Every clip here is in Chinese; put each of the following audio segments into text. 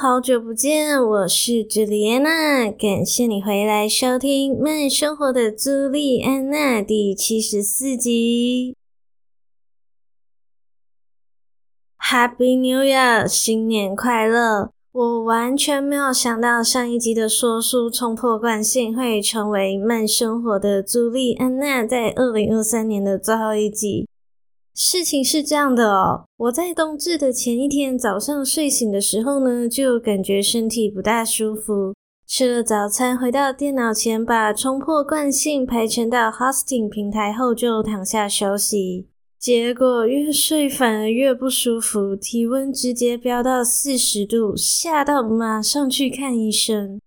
好久不见，我是朱莉安娜，感谢你回来收听《慢生活的朱莉安娜》第七十四集。Happy New Year，新年快乐！我完全没有想到上一集的说书冲破惯性会成为《慢生活的朱莉安娜》在二零二三年的最后一集。事情是这样的哦，我在冬至的前一天早上睡醒的时候呢，就感觉身体不大舒服。吃了早餐，回到电脑前，把冲破惯性排成到 Hosting 平台后，就躺下休息。结果越睡反而越不舒服，体温直接飙到四十度，吓到马上去看医生。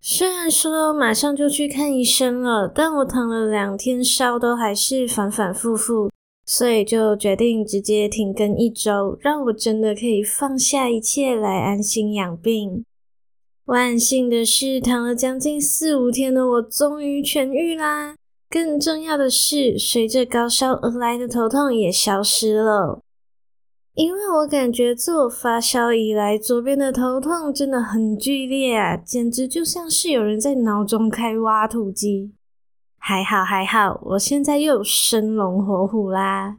虽然说马上就去看医生了，但我躺了两天，烧都还是反反复复。所以就决定直接停更一周，让我真的可以放下一切来安心养病。万幸的是，躺了将近四五天的我终于痊愈啦。更重要的是，随着高烧而来的头痛也消失了。因为我感觉自我发烧以来，左边的头痛真的很剧烈啊，简直就像是有人在脑中开挖土机。还好还好，我现在又生龙活虎啦！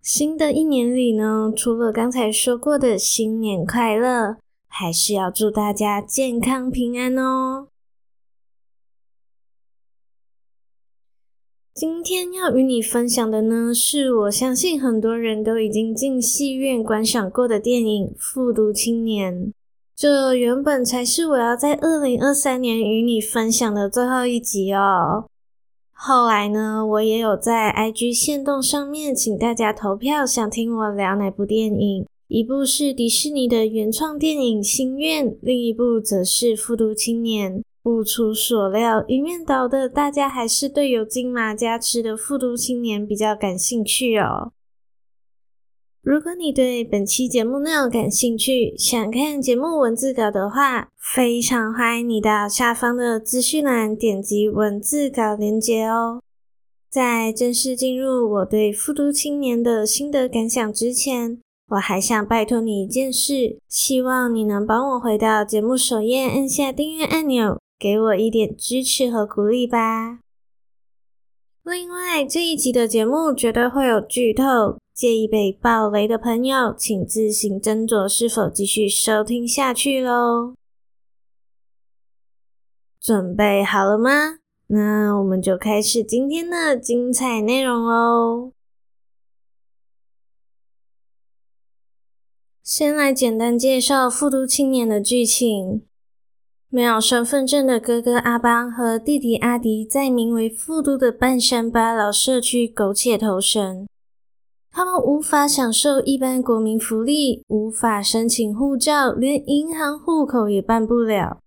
新的一年里呢，除了刚才说过的新年快乐，还是要祝大家健康平安哦。今天要与你分享的呢，是我相信很多人都已经进戏院观赏过的电影《复读青年》。这原本才是我要在二零二三年与你分享的最后一集哦。后来呢，我也有在 IG 限动上面请大家投票，想听我聊哪部电影。一部是迪士尼的原创电影《心愿》，另一部则是《复读青年》。不出所料，一面倒的大家还是对有金马加持的《复读青年》比较感兴趣哦。如果你对本期节目内容感兴趣，想看节目文字稿的话，非常欢迎你到下方的资讯栏点击文字稿连接哦。在正式进入我对《富都青年》的心得感想之前，我还想拜托你一件事，希望你能帮我回到节目首页，按下订阅按钮，给我一点支持和鼓励吧。另外，这一集的节目绝对会有剧透。介意被爆雷的朋友，请自行斟酌是否继续收听下去喽。准备好了吗？那我们就开始今天的精彩内容喽。先来简单介绍《复读青年》的剧情：没有身份证的哥哥阿邦和弟弟阿迪，在名为富都的半山巴老社区苟且偷生。他们无法享受一般国民福利，无法申请护照，连银行户口也办不了。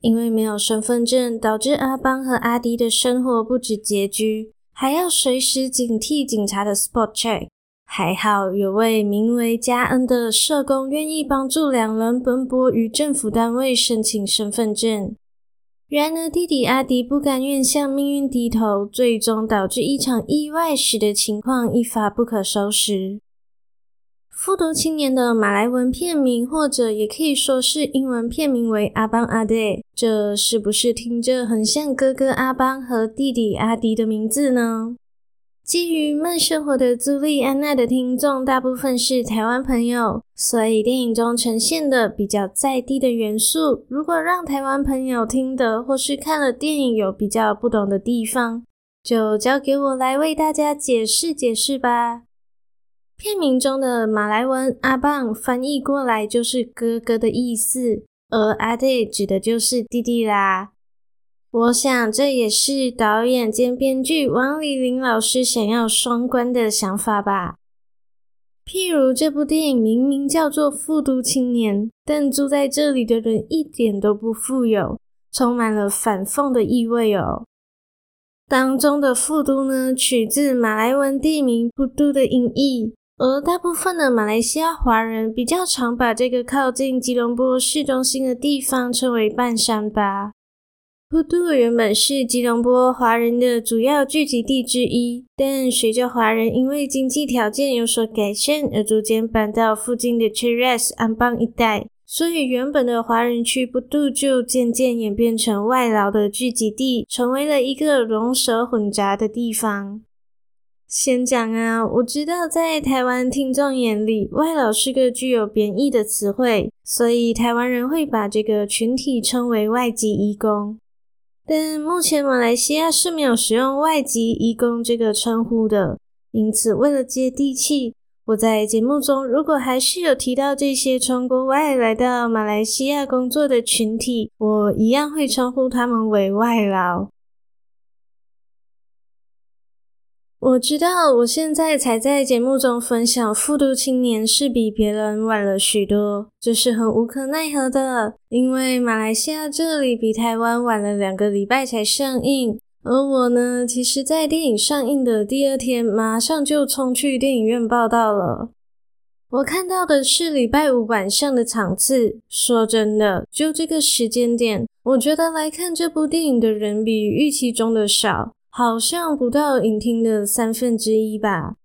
因为没有身份证，导致阿邦和阿迪的生活不止拮据，还要随时警惕警察的 spot check。还好有位名为嘉恩的社工愿意帮助两人奔波于政府单位申请身份证。然而，弟弟阿迪不甘愿向命运低头，最终导致一场意外，使得情况一发不可收拾。复读青年的马来文片名，或者也可以说是英文片名为阿邦阿迪，这是不是听着很像哥哥阿邦和弟弟阿迪的名字呢？基于慢生活的朱莉安娜的听众大部分是台湾朋友，所以电影中呈现的比较在地的元素，如果让台湾朋友听的或是看了电影有比较不懂的地方，就交给我来为大家解释解释吧。片名中的马来文阿棒翻译过来就是哥哥的意思，而阿弟指的就是弟弟啦。我想，这也是导演兼编剧王礼霖老师想要双关的想法吧。譬如这部电影明明叫做《富都青年》，但住在这里的人一点都不富有，充满了反讽的意味哦。当中的富都呢，取自马来文地名普都的音译，而大部分的马来西亚华人比较常把这个靠近吉隆坡市中心的地方称为半山巴。普都原本是吉隆坡华人的主要聚集地之一，但随着华人因为经济条件有所改善，而逐渐搬到附近的 Cheras 安邦一带。所以，原本的华人区普都就渐渐演变成外劳的聚集地，成为了一个龙蛇混杂的地方。先讲啊，我知道在台湾听众眼里，外劳是个具有贬义的词汇，所以台湾人会把这个群体称为外籍移工。但目前马来西亚是没有使用外籍移工这个称呼的，因此为了接地气。我在节目中，如果还是有提到这些从国外来到马来西亚工作的群体，我一样会称呼他们为外劳。我知道我现在才在节目中分享复读青年是比别人晚了许多，这是很无可奈何的，因为马来西亚这里比台湾晚了两个礼拜才上映。而我呢，其实，在电影上映的第二天，马上就冲去电影院报到了。我看到的是礼拜五晚上的场次。说真的，就这个时间点，我觉得来看这部电影的人比预期中的少，好像不到影厅的三分之一吧。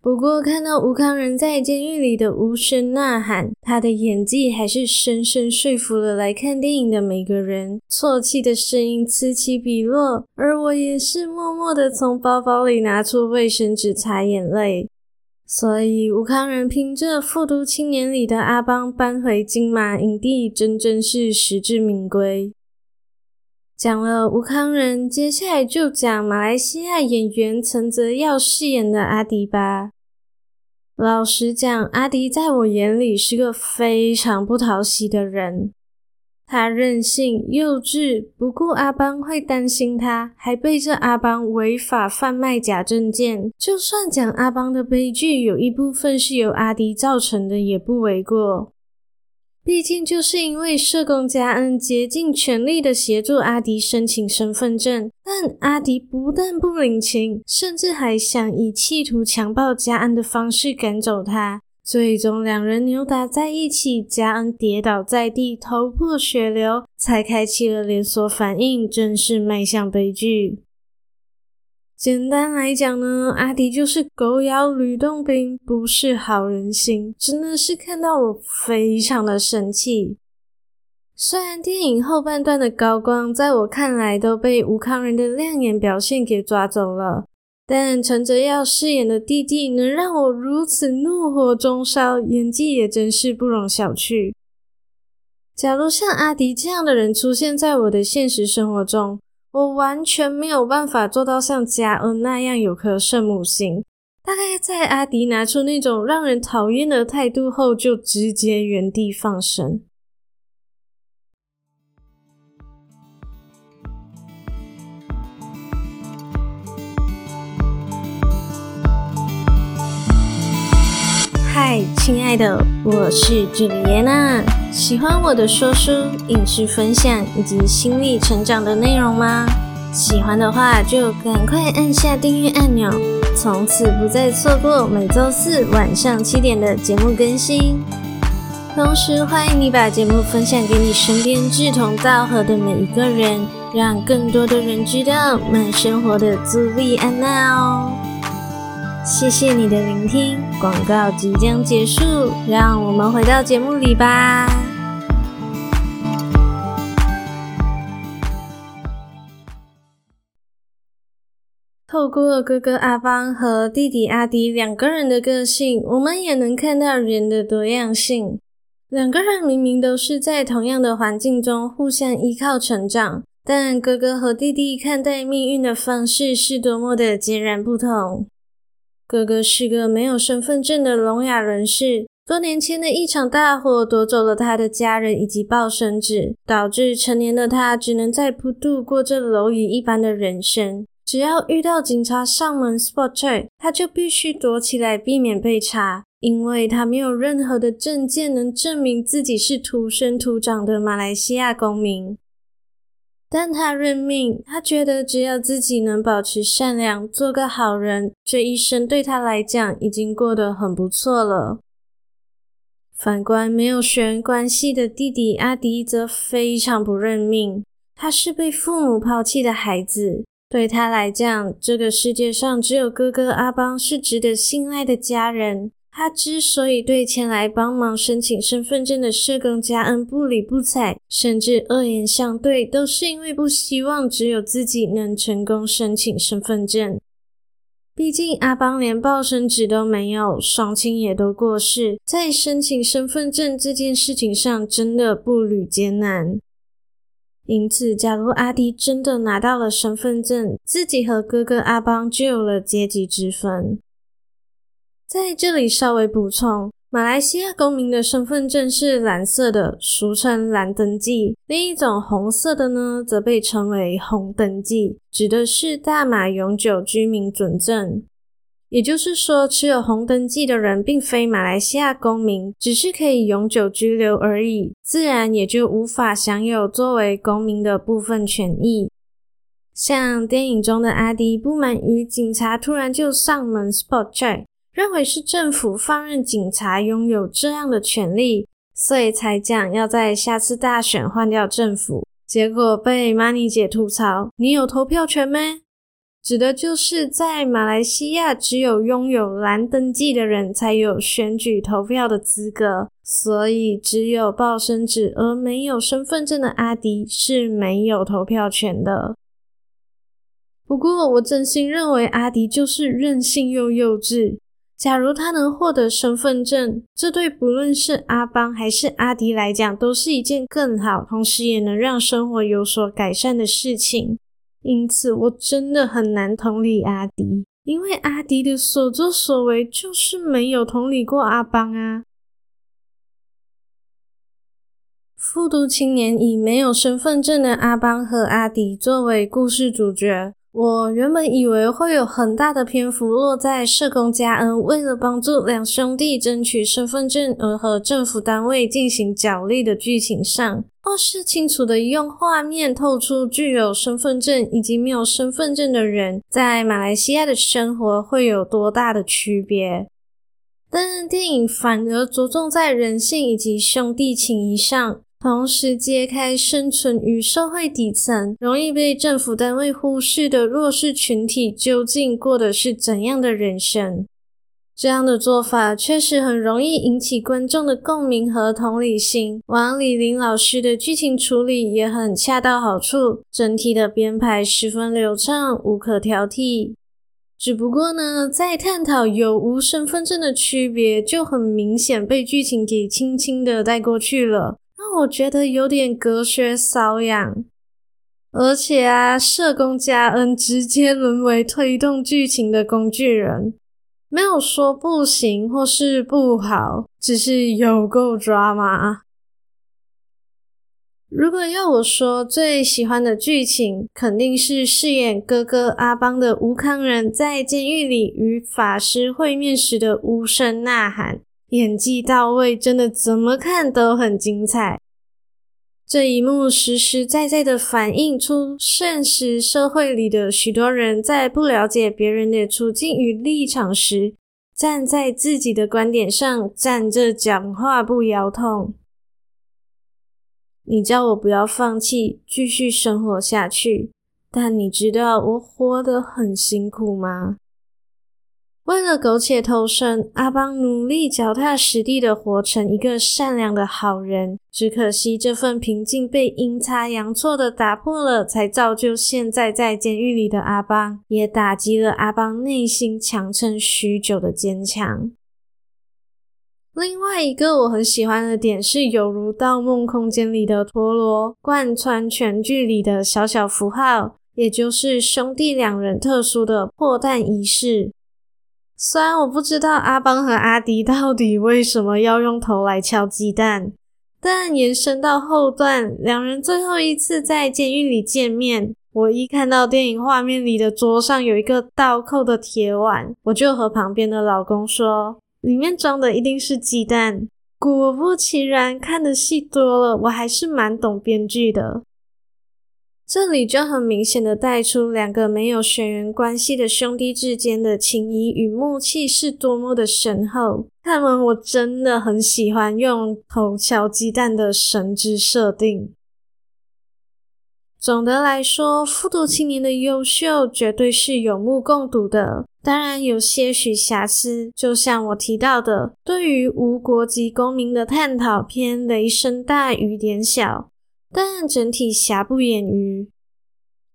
不过，看到吴康仁在监狱里的无声呐喊，他的演技还是深深说服了来看电影的每个人。啜泣的声音此起彼落，而我也是默默的从包包里拿出卫生纸擦眼泪。所以，吴康仁凭着《复读青年》里的阿邦搬回金马影帝，真真是实至名归。讲了吴康仁，接下来就讲马来西亚演员陈泽耀饰演的阿迪吧。老实讲，阿迪在我眼里是个非常不讨喜的人。他任性、幼稚，不顾阿邦会担心他，还背着阿邦违法贩卖假证件。就算讲阿邦的悲剧有一部分是由阿迪造成的，也不为过。毕竟，就是因为社工嘉恩竭尽全力的协助阿迪申请身份证，但阿迪不但不领情，甚至还想以企图强暴嘉恩的方式赶走他。最终，两人扭打在一起，嘉恩跌倒在地，头破血流，才开启了连锁反应，正式迈向悲剧。简单来讲呢，阿迪就是狗咬吕洞宾，不是好人心，真的是看到我非常的生气。虽然电影后半段的高光在我看来都被吴康仁的亮眼表现给抓走了，但陈哲耀饰演的弟弟能让我如此怒火中烧，演技也真是不容小觑。假如像阿迪这样的人出现在我的现实生活中，我完全没有办法做到像嘉恩那样有颗圣母心。大概在阿迪拿出那种让人讨厌的态度后，就直接原地放生。亲爱的，我是朱莉安娜。喜欢我的说书、影视分享以及心理成长的内容吗？喜欢的话就赶快按下订阅按钮，从此不再错过每周四晚上七点的节目更新。同时，欢迎你把节目分享给你身边志同道合的每一个人，让更多的人知道慢生活的朱莉安娜哦。谢谢你的聆听，广告即将结束，让我们回到节目里吧。透过哥哥阿邦和弟弟阿迪两个人的个性，我们也能看到人的多样性。两个人明明都是在同样的环境中互相依靠成长，但哥哥和弟弟看待命运的方式是多么的截然不同。哥哥是个没有身份证的聋哑人士。多年前的一场大火夺走了他的家人以及抱孙子，导致成年的他只能在普都过这蝼蚁一般的人生。只要遇到警察上门 spot check，他就必须躲起来，避免被查，因为他没有任何的证件能证明自己是土生土长的马来西亚公民。但他认命，他觉得只要自己能保持善良，做个好人，这一生对他来讲已经过得很不错了。反观没有血缘关系的弟弟阿迪，则非常不认命。他是被父母抛弃的孩子，对他来讲，这个世界上只有哥哥阿邦是值得信赖的家人。他之所以对前来帮忙申请身份证的社工家恩不理不睬，甚至恶言相对，都是因为不希望只有自己能成功申请身份证。毕竟阿邦连抱孙子都没有，双亲也都过世，在申请身份证这件事情上，真的步履艰难。因此，假如阿迪真的拿到了身份证，自己和哥哥阿邦就有了阶级之分。在这里稍微补充，马来西亚公民的身份证是蓝色的，俗称蓝登记；另一种红色的呢，则被称为红登记，指的是大马永久居民准证。也就是说，持有红登记的人并非马来西亚公民，只是可以永久居留而已，自然也就无法享有作为公民的部分权益。像电影中的阿迪，不满于警察突然就上门 spot check。认为是政府放任警察拥有这样的权利，所以才讲要在下次大选换掉政府。结果被妈尼姐吐槽：“你有投票权没？”指的就是在马来西亚，只有拥有蓝登记的人才有选举投票的资格，所以只有抱孙子而没有身份证的阿迪是没有投票权的。不过，我真心认为阿迪就是任性又幼稚。假如他能获得身份证，这对不论是阿邦还是阿迪来讲，都是一件更好，同时也能让生活有所改善的事情。因此，我真的很难同理阿迪，因为阿迪的所作所为就是没有同理过阿邦啊。复读青年以没有身份证的阿邦和阿迪作为故事主角。我原本以为会有很大的篇幅落在社工家恩为了帮助两兄弟争取身份证而和政府单位进行角力的剧情上，或是清楚的用画面透出具有身份证以及没有身份证的人在马来西亚的生活会有多大的区别。但电影反而着重在人性以及兄弟情谊上。同时揭开生存于社会底层、容易被政府单位忽视的弱势群体究竟过的是怎样的人生。这样的做法确实很容易引起观众的共鸣和同理心。王李林老师的剧情处理也很恰到好处，整体的编排十分流畅，无可挑剔。只不过呢，在探讨有无身份证的区别，就很明显被剧情给轻轻的带过去了。我觉得有点隔靴搔痒，而且啊，社工加恩直接沦为推动剧情的工具人，没有说不行或是不好，只是有够抓马。如果要我说最喜欢的剧情，肯定是饰演哥哥阿邦的吴康仁在监狱里与法师会面时的无声呐喊。演技到位，真的怎么看都很精彩。这一幕实实在在的反映出现实社会里的许多人在不了解别人的处境与立场时，站在自己的观点上站着讲话不腰痛。你叫我不要放弃，继续生活下去，但你知道我活得很辛苦吗？为了苟且偷生，阿邦努力脚踏实地的活成一个善良的好人。只可惜这份平静被阴差阳错的打破了，才造就现在在监狱里的阿邦，也打击了阿邦内心强撑许久的坚强。另外一个我很喜欢的点是，犹如《盗梦空间》里的陀螺，贯穿全剧里的小小符号，也就是兄弟两人特殊的破蛋仪式。虽然我不知道阿邦和阿迪到底为什么要用头来敲鸡蛋，但延伸到后段，两人最后一次在监狱里见面，我一看到电影画面里的桌上有一个倒扣的铁碗，我就和旁边的老公说，里面装的一定是鸡蛋。果不其然，看的戏多了，我还是蛮懂编剧的。这里就很明显的带出两个没有血缘关系的兄弟之间的情谊与默契是多么的深厚。看完我真的很喜欢用头敲鸡蛋的神之设定。总的来说，富都青年的优秀绝对是有目共睹的。当然有些许瑕疵，就像我提到的，对于无国籍公民的探讨偏雷声大雨点小。但整体瑕不掩瑜，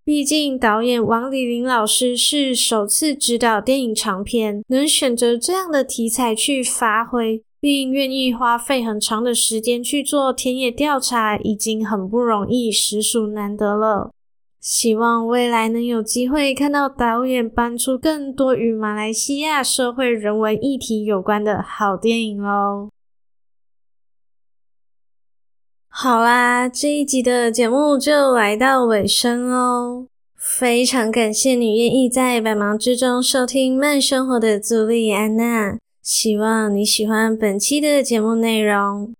毕竟导演王礼霖老师是首次执导电影长片，能选择这样的题材去发挥，并愿意花费很长的时间去做田野调查，已经很不容易，实属难得了。希望未来能有机会看到导演搬出更多与马来西亚社会人文议题有关的好电影喽。好啦，这一集的节目就来到尾声喽。非常感谢你愿意在百忙之中收听慢生活的朱莉安娜。希望你喜欢本期的节目内容。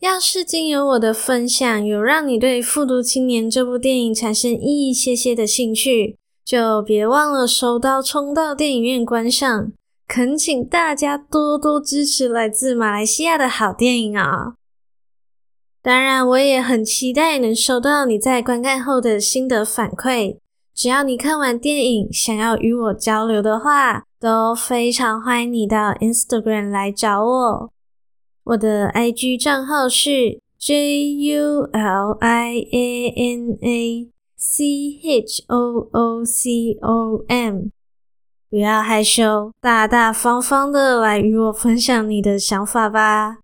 要是经由我的分享有让你对《复读青年》这部电影产生一些些的兴趣，就别忘了收刀冲到电影院观赏。恳请大家多多支持来自马来西亚的好电影啊！当然，我也很期待能收到你在观看后的心得反馈。只要你看完电影，想要与我交流的话，都非常欢迎你到 Instagram 来找我。我的 IG 账号是 JULIANA，CHOOCOM。不要害羞，大大方方的来与我分享你的想法吧。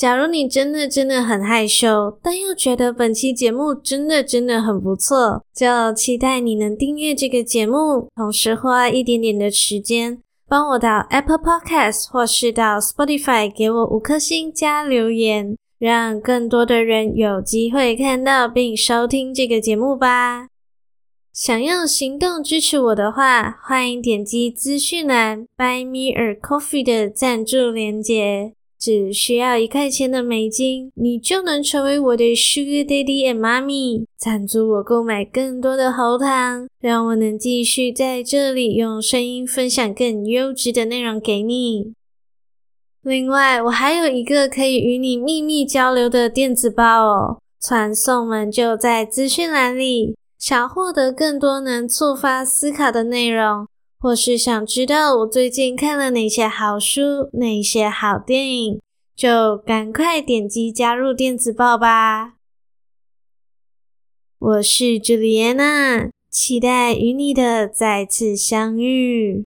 假如你真的真的很害羞，但又觉得本期节目真的真的很不错，就期待你能订阅这个节目，同时花一点点的时间，帮我到 Apple Podcast 或是到 Spotify 给我五颗星加留言，让更多的人有机会看到并收听这个节目吧。想用行动支持我的话，欢迎点击资讯栏 Buy Me a Coffee 的赞助链接。只需要一块钱的美金，你就能成为我的 Sugar Daddy and Mommy，赞助我购买更多的喉糖，让我能继续在这里用声音分享更优质的内容给你。另外，我还有一个可以与你秘密交流的电子报哦，传送门就在资讯栏里。想获得更多能触发思考的内容。或是想知道我最近看了哪些好书、哪些好电影，就赶快点击加入电子报吧。我是朱丽安娜，期待与你的再次相遇。